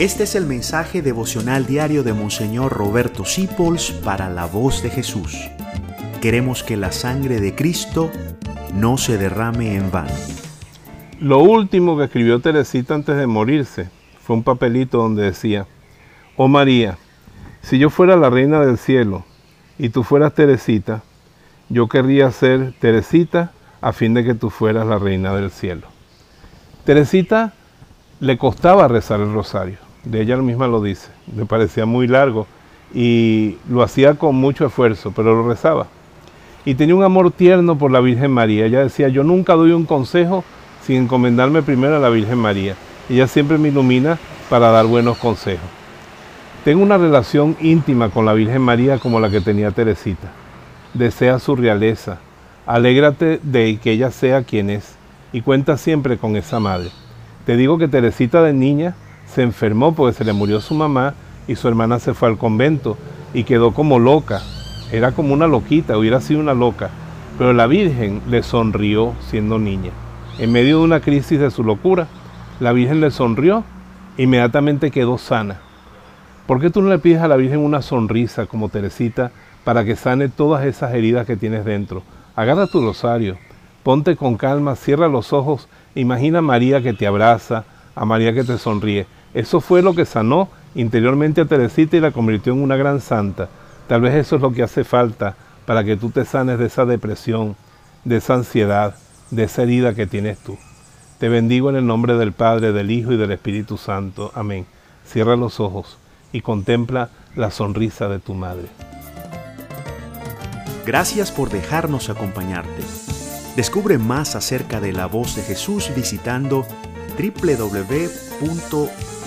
Este es el mensaje devocional diario de Monseñor Roberto Sipols para la voz de Jesús. Queremos que la sangre de Cristo no se derrame en vano. Lo último que escribió Teresita antes de morirse fue un papelito donde decía, Oh María, si yo fuera la reina del cielo y tú fueras Teresita, yo querría ser Teresita a fin de que tú fueras la reina del cielo. Teresita le costaba rezar el rosario de ella misma lo dice, le parecía muy largo y lo hacía con mucho esfuerzo, pero lo rezaba. Y tenía un amor tierno por la Virgen María. Ella decía, yo nunca doy un consejo sin encomendarme primero a la Virgen María. Ella siempre me ilumina para dar buenos consejos. Tengo una relación íntima con la Virgen María como la que tenía Teresita. Desea su realeza. Alégrate de que ella sea quien es y cuenta siempre con esa madre. Te digo que Teresita de niña se enfermó porque se le murió su mamá y su hermana se fue al convento y quedó como loca. Era como una loquita, hubiera sido una loca. Pero la Virgen le sonrió siendo niña. En medio de una crisis de su locura, la Virgen le sonrió inmediatamente quedó sana. ¿Por qué tú no le pides a la Virgen una sonrisa como Teresita para que sane todas esas heridas que tienes dentro? Agarra tu rosario, ponte con calma, cierra los ojos, imagina a María que te abraza, a María que te sonríe. Eso fue lo que sanó interiormente a Teresita y la convirtió en una gran santa. Tal vez eso es lo que hace falta para que tú te sanes de esa depresión, de esa ansiedad, de esa herida que tienes tú. Te bendigo en el nombre del Padre, del Hijo y del Espíritu Santo. Amén. Cierra los ojos y contempla la sonrisa de tu madre. Gracias por dejarnos acompañarte. Descubre más acerca de la voz de Jesús visitando